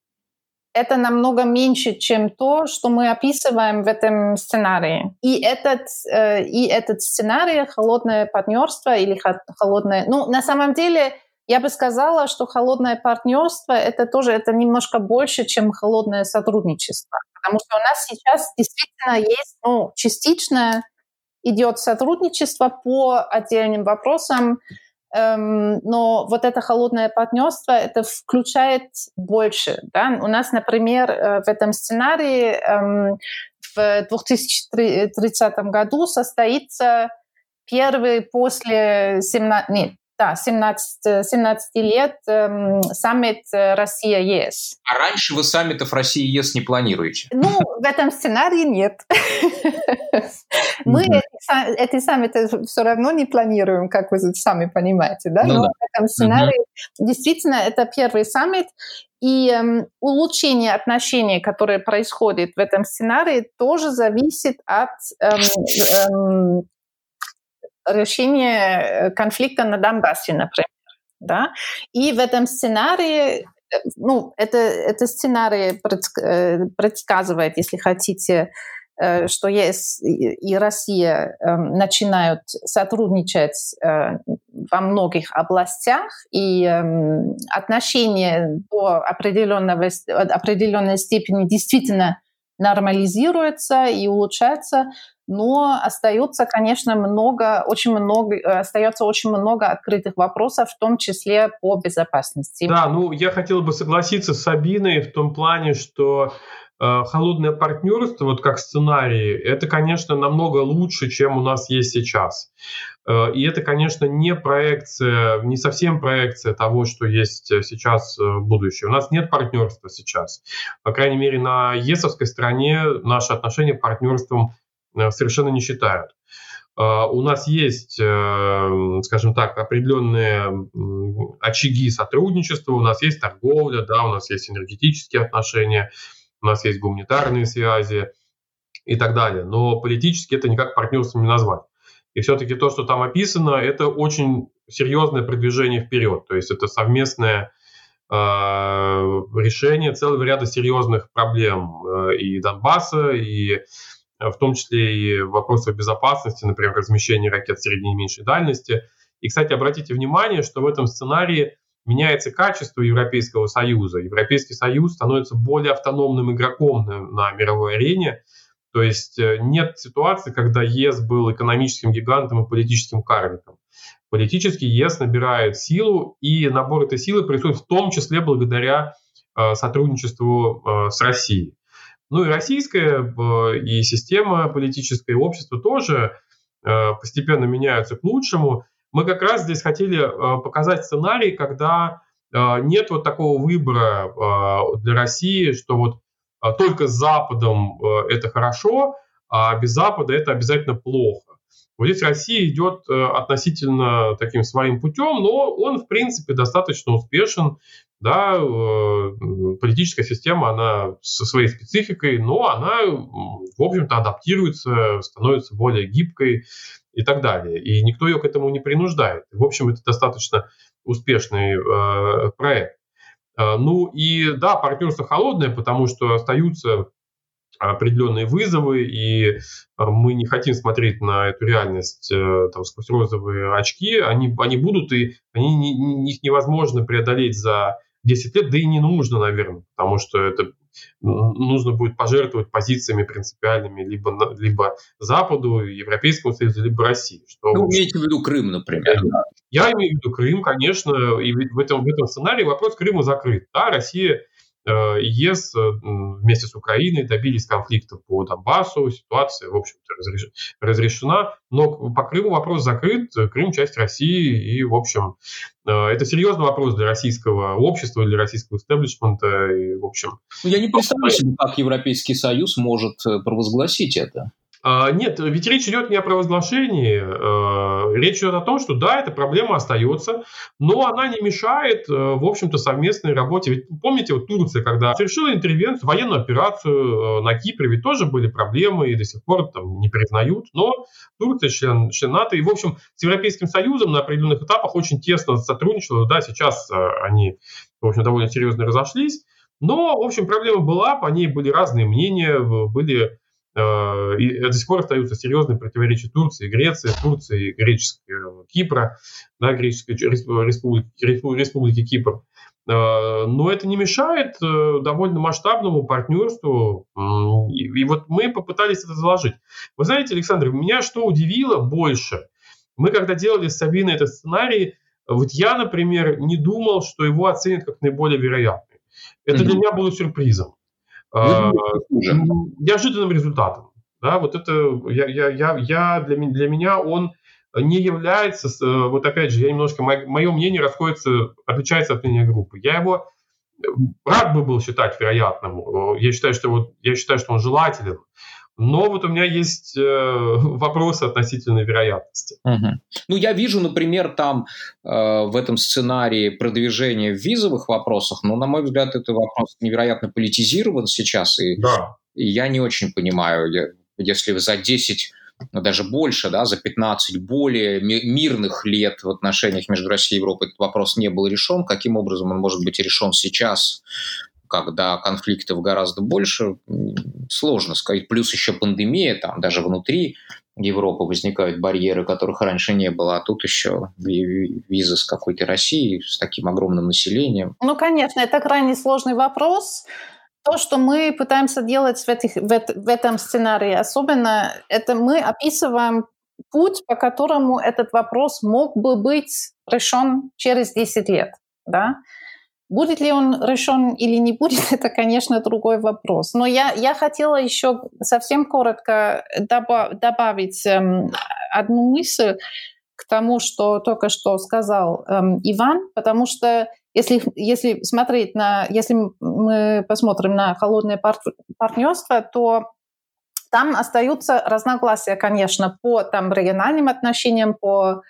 это намного меньше, чем то, что мы описываем в этом сценарии. И этот, э, и этот сценарий холодное партнерство или холодное... Ну, на самом деле, я бы сказала, что холодное партнерство это тоже это немножко больше, чем холодное сотрудничество. Потому что у нас сейчас действительно есть ну, частично идет сотрудничество по отдельным вопросам, но вот это холодное партнерство, это включает больше. Да? У нас, например, э, в этом сценарии эм, в 2030 году состоится первый после 17, нет, да, 17, 17 лет эм, саммит э, Россия-ЕС. А раньше вы саммитов России-ЕС не планируете? Ну, в этом сценарии нет. Мы эти саммиты все равно не планируем, как вы сами понимаете, да? Ну Но в этом сценарии действительно это первый саммит, и эм, улучшение отношений, которое происходит в этом сценарии, тоже зависит от эм, эм, решение э, конфликта на Донбассе, например. Да? И в этом сценарии э, ну, это, это сценарий э, предсказывает, если хотите, что ЕС и Россия эм, начинают сотрудничать во многих областях, и эм, отношения до определенного, определенной степени действительно нормализируются и улучшаются, но остается, конечно, много, очень много, э, остается очень много открытых вопросов, в том числе по безопасности. Да, ну я хотел бы согласиться с Сабиной в том плане, что холодное партнерство, вот как сценарий, это, конечно, намного лучше, чем у нас есть сейчас. Э, и это, конечно, не проекция, не совсем проекция того, что есть сейчас в будущем. У нас нет партнерства сейчас. По крайней мере, на ЕСовской стороне наши отношения партнерством совершенно не считают. У нас есть, скажем так, определенные очаги сотрудничества, у нас есть торговля, да, у нас есть энергетические отношения, у нас есть гуманитарные связи и так далее. Но политически это никак партнерством не назвать. И все-таки то, что там описано, это очень серьезное продвижение вперед. То есть это совместное э, решение целого ряда серьезных проблем э, и Донбасса, и э, в том числе и вопросов безопасности, например, размещения ракет средней и меньшей дальности. И, кстати, обратите внимание, что в этом сценарии меняется качество Европейского Союза. Европейский Союз становится более автономным игроком на, на мировой арене. То есть э, нет ситуации, когда ЕС был экономическим гигантом и политическим карликом. Политически ЕС набирает силу, и набор этой силы происходит в том числе благодаря э, сотрудничеству э, с Россией. Ну и российская э, и система политическая, и общество тоже э, постепенно меняются к лучшему. Мы как раз здесь хотели э, показать сценарий, когда э, нет вот такого выбора э, для России, что вот только с Западом это хорошо, а без Запада это обязательно плохо. Вот здесь Россия идет относительно таким своим путем, но он, в принципе, достаточно успешен. Да, политическая система, она со своей спецификой, но она, в общем-то, адаптируется, становится более гибкой и так далее. И никто ее к этому не принуждает. В общем, это достаточно успешный э, проект. Э, ну и да, партнерство холодное, потому что остаются определенные вызовы, и э, мы не хотим смотреть на эту реальность э, там, сквозь розовые очки. Они, они будут, и они, не, их невозможно преодолеть за 10 лет, да и не нужно, наверное, потому что это нужно будет пожертвовать позициями принципиальными либо, либо Западу, Европейскому Союзу, либо России. Что, ну, имеете в виду Крым, например. Я имею в виду Крым, конечно, и в этом, в этом сценарии вопрос Крыма закрыт. Да, Россия Э, ЕС э, вместе с Украиной добились конфликта по Донбассу, ситуация, в общем-то, разрешена, но по Крыму вопрос закрыт, Крым часть России, и, в общем, э, это серьезный вопрос для российского общества, для российского истеблишмента, и, в общем... Ну, я не представляю себе, как Европейский Союз может провозгласить это. А, нет, ведь речь идет не о провозглашении, а, речь идет о том, что да, эта проблема остается, но она не мешает, э, в общем-то, совместной работе. Ведь помните, вот Турция, когда совершила интервенцию, военную операцию э, на Кипре, ведь тоже были проблемы и до сих пор там не признают, но Турция член, член НАТО, и, в общем, с Европейским Союзом на определенных этапах очень тесно сотрудничала, да, сейчас э, они, в общем, довольно серьезно разошлись, но, в общем, проблема была, по ней были разные мнения, были и до сих пор остаются серьезные противоречия Турции, Греции, Турции, греческого Кипра, да, греческой республики, республики Кипр. Э, но это не мешает э, довольно масштабному партнерству. И вот мы попытались это заложить. Вы знаете, Александр, меня что удивило больше? Мы когда делали с Сабиной этот сценарий, вот я, например, не думал, что его оценят как наиболее вероятный. Это mm-hmm. для меня было сюрпризом. А, неожиданным результатом. Да, вот это я, я, я, я для, для меня он не является, э, вот опять же, я немножко, мое мнение расходится, отличается от мнения группы. Я его рад бы был считать вероятным. Я считаю, что вот, я считаю, что он желателен. Но вот у меня есть э, вопросы относительно вероятности. Угу. Ну, я вижу, например, там э, в этом сценарии продвижение в визовых вопросах, но, на мой взгляд, это вопрос невероятно политизирован сейчас, и, да. и я не очень понимаю, если за 10 ну, даже больше, да, за 15 более мирных лет в отношениях между Россией и Европой этот вопрос не был решен. Каким образом он может быть решен сейчас? Когда конфликтов гораздо больше, сложно сказать. Плюс еще пандемия, там даже внутри Европы возникают барьеры, которых раньше не было, а тут еще виза с какой-то Россией, с таким огромным населением. Ну, конечно, это крайне сложный вопрос. То, что мы пытаемся делать в, этих, в, в этом сценарии, особенно, это мы описываем путь, по которому этот вопрос мог бы быть решен через 10 лет. Да? Будет ли он решен или не будет, это, конечно, другой вопрос. Но я, я хотела еще совсем коротко добав, добавить эм, одну мысль к тому, что только что сказал эм, Иван, потому что если, если смотреть на, если мы посмотрим на холодное пар партнерство, то там остаются разногласия, конечно, по там, региональным отношениям, по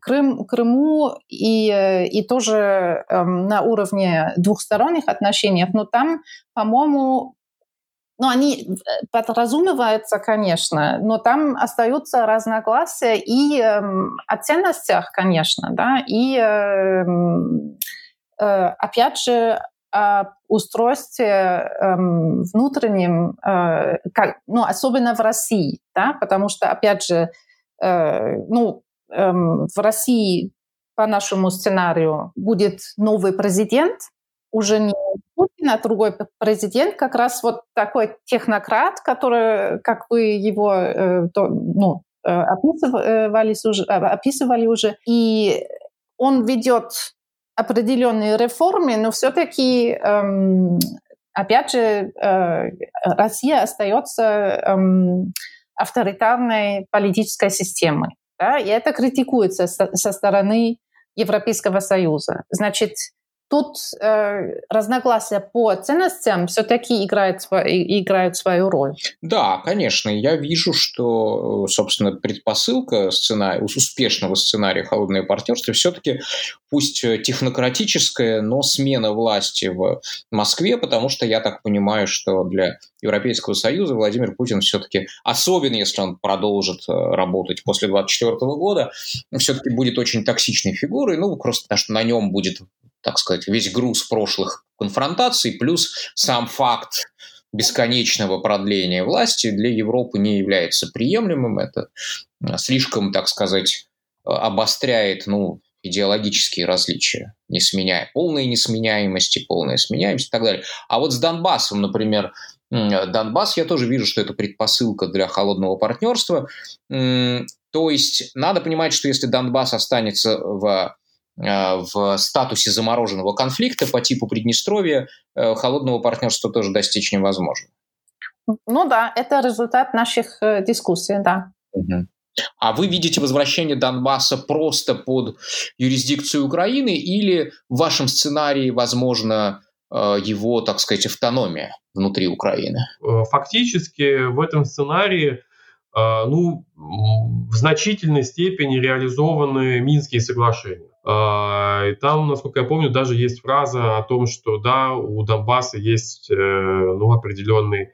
Крым, Крыму и, э, и тоже эм, на уровне двухсторонних отношений, но там, по-моему, ну, они э, подразумеваются, конечно, но там остаются разногласия и эм, о ценностях, конечно, да, и эм, э, опять же о устройстве эм, внутреннем, э, как, ну, особенно в России, да, потому что, опять же, э, ну, в России по нашему сценарию будет новый президент, уже не Путин, а другой президент, как раз вот такой технократ, который, как вы его э, ну, э, уже, э, описывали уже, и он ведет определенные реформы, но все-таки, эм, опять же, э, Россия остается эм, авторитарной политической системой. Да, и это критикуется со, стороны Европейского Союза. Значит, тут э, разногласия по ценностям все-таки играют, играют свою роль. Да, конечно. Я вижу, что, собственно, предпосылка сценария, успешного сценария «Холодное партнерство» все-таки пусть технократическая, но смена власти в Москве, потому что я так понимаю, что для Европейского Союза Владимир Путин все-таки, особенно если он продолжит э, работать после 2024 года, все-таки будет очень токсичной фигурой, ну, просто потому что на нем будет так сказать, весь груз прошлых конфронтаций, плюс сам факт бесконечного продления власти для Европы не является приемлемым. Это а, слишком, так сказать, обостряет ну, идеологические различия, не сменяя, полная несменяемости, полная сменяемость и так далее. А вот с Донбассом, например, Донбасс, я тоже вижу, что это предпосылка для холодного партнерства. То есть надо понимать, что если Донбасс останется в Э, в статусе замороженного конфликта по типу Приднестровья э, холодного партнерства тоже достичь невозможно. Ну да, это результат наших э, дискуссий, да. Угу. А вы видите возвращение Донбасса просто под юрисдикцию Украины или в вашем сценарии возможно его, так сказать, автономия внутри Украины? Фактически в этом сценарии ну, в значительной степени реализованы Минские соглашения. А, и там, насколько я помню, даже есть фраза о том, что да, у Донбасса есть э, ну, определенный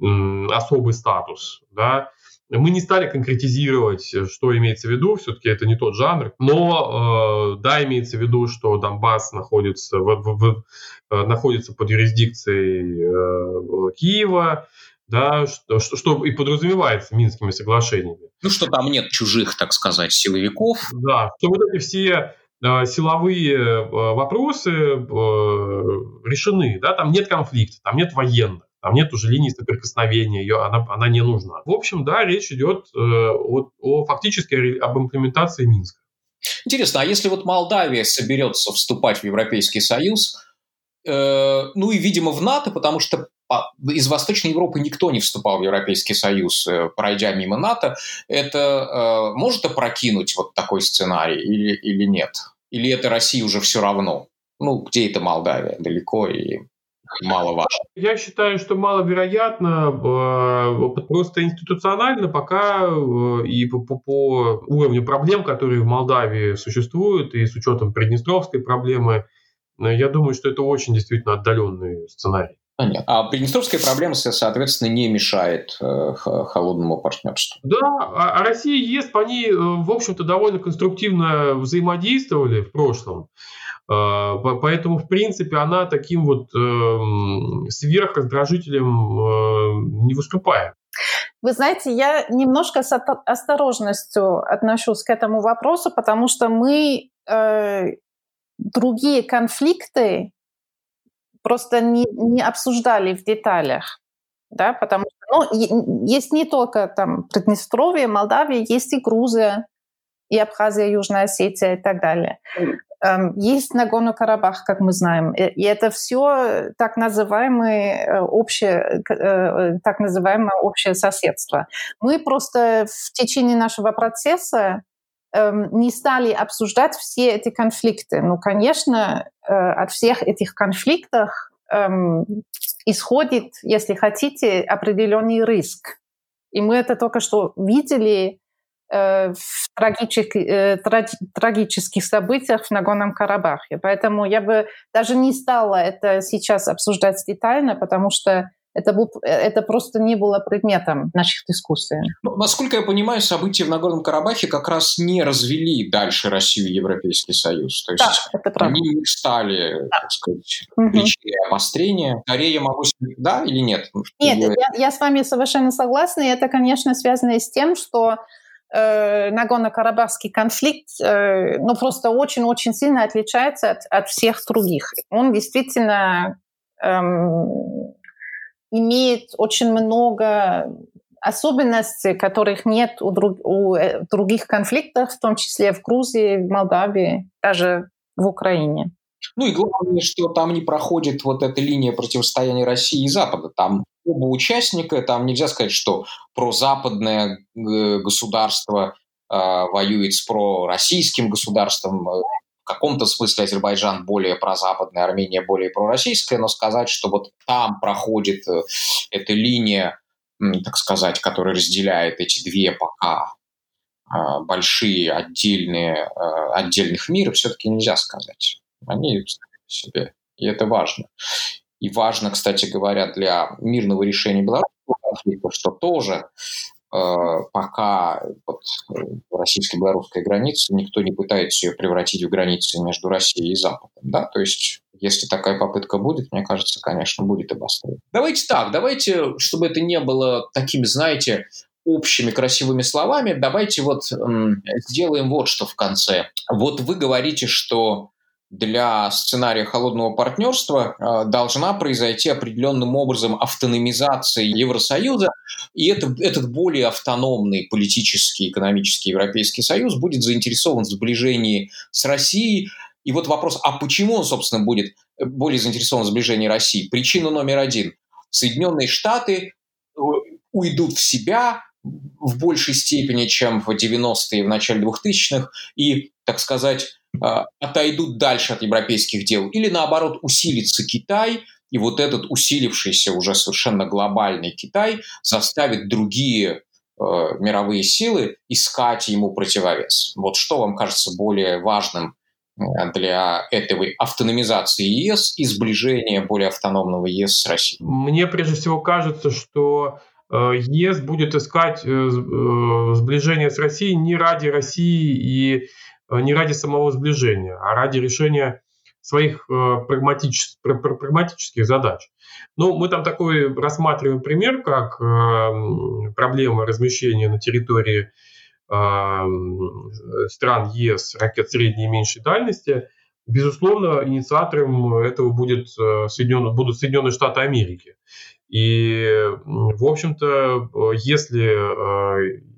особый статус. Да. Мы не стали конкретизировать, что имеется в виду, все-таки это не тот жанр, но э, да, имеется в виду, что Донбасс находится, в, в, в, э, находится под юрисдикцией э, Киева, да, что, что, что и подразумевается Минскими соглашениями. Ну, что там нет чужих, так сказать, силовиков. Да, что вот эти все силовые э, вопросы э, решены, да, там нет конфликта, там нет военных, там нет уже линии соприкосновения, ее, она, она не нужна. В общем, да, речь идет о, о фактически об имплементации Минска. Интересно, а если вот Молдавия соберется вступать в Европейский Союз, э, ну и, видимо, в НАТО, потому что из Восточной Европы никто не вступал в Европейский Союз, э, пройдя мимо НАТО. Это э, может опрокинуть вот такой сценарий или, или нет? Или это России уже все равно? Ну, где это Молдавия? Далеко и мало важно. Я считаю, что маловероятно, э, просто институционально пока и по, по, по уровню проблем, которые в Молдавии существуют, и с учетом Приднестровской проблемы, я думаю, что это очень действительно отдаленный сценарий. Понятно. А Приднестровская проблема, соответственно, не мешает э, холодному партнерству. Да, а, а Россия и ЕС, они, э, в общем-то, довольно конструктивно взаимодействовали в прошлом. Э, поэтому, в принципе, она таким вот э, сверхраздражителем не выступает. Вы знаете, я немножко с осторожностью отношусь к этому вопросу, потому что мы э, другие конфликты просто не, не обсуждали в деталях. Да, потому что ну, есть не только там Приднестровье, Молдавия, есть и Грузия, и Абхазия, Южная Осетия и так далее. Эм, есть Нагорно-Карабах, как мы знаем, и это все так называемое э, общее, э, так называемое общее соседство. Мы просто в течение нашего процесса не стали обсуждать все эти конфликты. Ну, конечно, э, от всех этих конфликтов эм, исходит, если хотите, определенный риск. И мы это только что видели Э, в трагических, э, трагических событиях в Нагорном Карабахе. Поэтому я бы даже не стала это сейчас обсуждать детально, потому что это, был, это просто не было предметом наших дискуссий. Ну, насколько я понимаю, события в Нагорном Карабахе как раз не развели дальше Россию и Европейский Союз. То есть да, это они не стали, да. так сказать, угу. причиной обострения. Скорее я могу... Да или нет? Нет, я, я с вами совершенно согласна. И это, конечно, связано с тем, что э, Нагорно-Карабахский конфликт э, ну, просто очень-очень сильно отличается от, от всех других. Он действительно эм, имеет очень много особенностей, которых нет у, друг, у э, других конфликтов, в том числе в Грузии, в Молдавии, даже в Украине. Ну и главное, что там не проходит вот эта линия противостояния России и Запада. Там оба участника, там нельзя сказать, что прозападное э, государство э, воюет с пророссийским государством. Э, каком-то смысле Азербайджан более прозападный, Армения более пророссийская, но сказать, что вот там проходит э, эта линия, так сказать, которая разделяет эти две пока большие отдельные, отдельных мира, все-таки нельзя сказать. Они себе, и это важно. И важно, кстати говоря, для мирного решения белорусского конфликта, что тоже э, пока вот, российско-белорусская граница, никто не пытается ее превратить в границу между Россией и Западом. Да? То есть, если такая попытка будет, мне кажется, конечно, будет обострение. Давайте так, давайте, чтобы это не было такими, знаете, общими красивыми словами, давайте вот м, сделаем вот что в конце. Вот вы говорите, что для сценария холодного партнерства э, должна произойти определенным образом автономизация Евросоюза, и это, этот более автономный политический, экономический Европейский Союз будет заинтересован в сближении с Россией. И вот вопрос, а почему он, собственно, будет более заинтересован в сближении России? Причина номер один. Соединенные Штаты э, уйдут в себя, в большей степени, чем в 90-е и в начале 2000-х, и, так сказать, отойдут дальше от европейских дел, или наоборот усилится Китай, и вот этот усилившийся уже совершенно глобальный Китай заставит другие э, мировые силы искать ему противовес. Вот что вам кажется более важным э, для этой автономизации ЕС и сближения более автономного ЕС с Россией? Мне прежде всего кажется, что э, ЕС будет искать сближение с Россией не ради России и Э, не ради самого сближения, а ради решения своих э, прагматических, прагматических задач. Ну, мы там такой рассматриваем пример, как э, проблема размещения на территории стран ЕС ракет средней и меньшей дальности. Безусловно, инициатором этого будет Соединенные, будут Соединенные Штаты Америки. И, в общем-то, если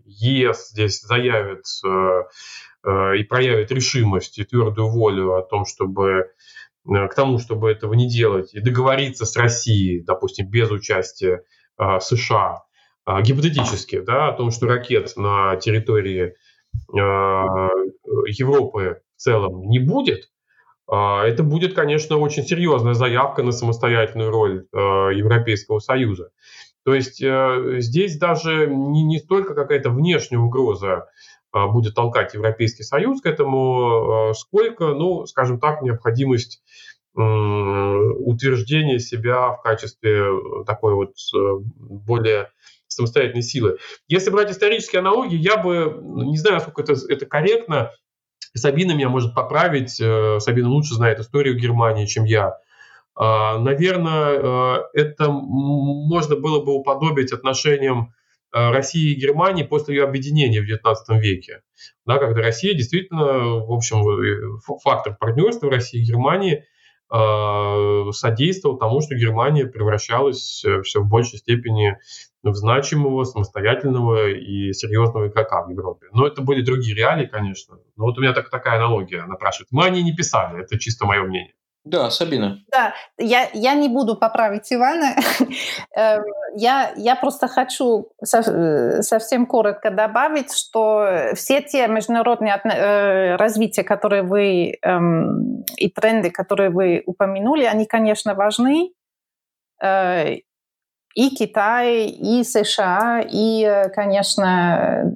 ЕС здесь заявит Э, и проявит решимость и твердую волю о том, чтобы э, к тому, чтобы этого не делать, и договориться с Россией, допустим, без участия э, США, гипотетически, да, о том, что ракет на территории Европы в целом не будет, это будет, конечно, очень серьезная заявка на самостоятельную роль Европейского Союза. То есть здесь даже не, не столько какая-то внешняя угроза будет толкать Европейский Союз к этому, а, сколько, ну, скажем так, необходимость утверждения себя в качестве такой вот э, более самостоятельной силы. Если брать исторические аналогии, я бы, не знаю, насколько это, это корректно, Сабина меня может поправить, э, Сабина лучше знает историю Германии, чем я. А, наверное, э, это можно было бы уподобить отношениям Э, России и Германии после ее объединения в XIX веке, да, когда Россия действительно, в общем, э, фактор партнерства России и Германии э, содействовал тому, что Германия превращалась все в большей степени в значимого, самостоятельного и серьезного игрока в Европе. Но это были другие реалии, конечно. Но вот у меня так, такая аналогия напрашивается. Мы они не писали, это чисто мое мнение. Да, Сабина. Да, я, я не буду поправить Ивана. Эм, я, я просто хочу совсем коротко добавить, что все те международные э, развития, которые вы эм, и тренды, которые вы упомянули, они, конечно, важны. Э, и Китай, и США, и, э, конечно,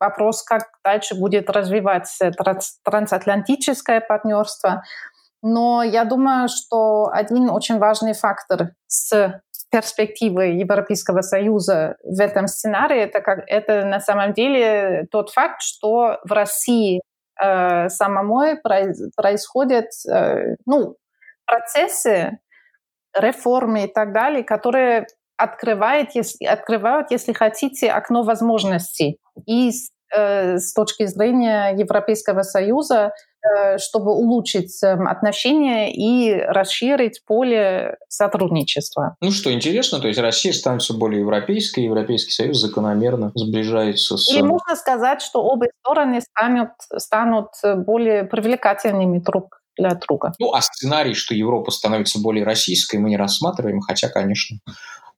вопрос, как дальше будет развиваться трансатлантическое партнерство – но я думаю, что один очень важный фактор с перспективы Европейского Союза в этом сценарии, это, как, это на самом деле тот факт, что в России э, самой происходят э, ну, процессы, реформы и так далее, которые открывают, если, открывают, если хотите, окно возможностей. И с, э, с точки зрения Европейского Союза Э, чтобы улучшить эм, отношения и расширить поле сотрудничества. Ну что, интересно, то есть Россия становится более европейской, Европейский Союз закономерно сближается с... Или можно сказать, что обе стороны станут, станут более привлекательными друг для друга. Ну, а сценарий, что Европа становится более российской, мы не рассматриваем, хотя, конечно,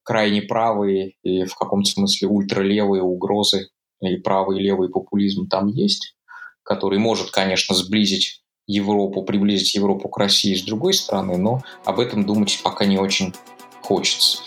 крайне правые и в каком-то смысле ультралевые угрозы и правый и левый популизм там есть который может, конечно, сблизить Европу, приблизить Европу к России с другой стороны, но об этом думать пока не очень хочется.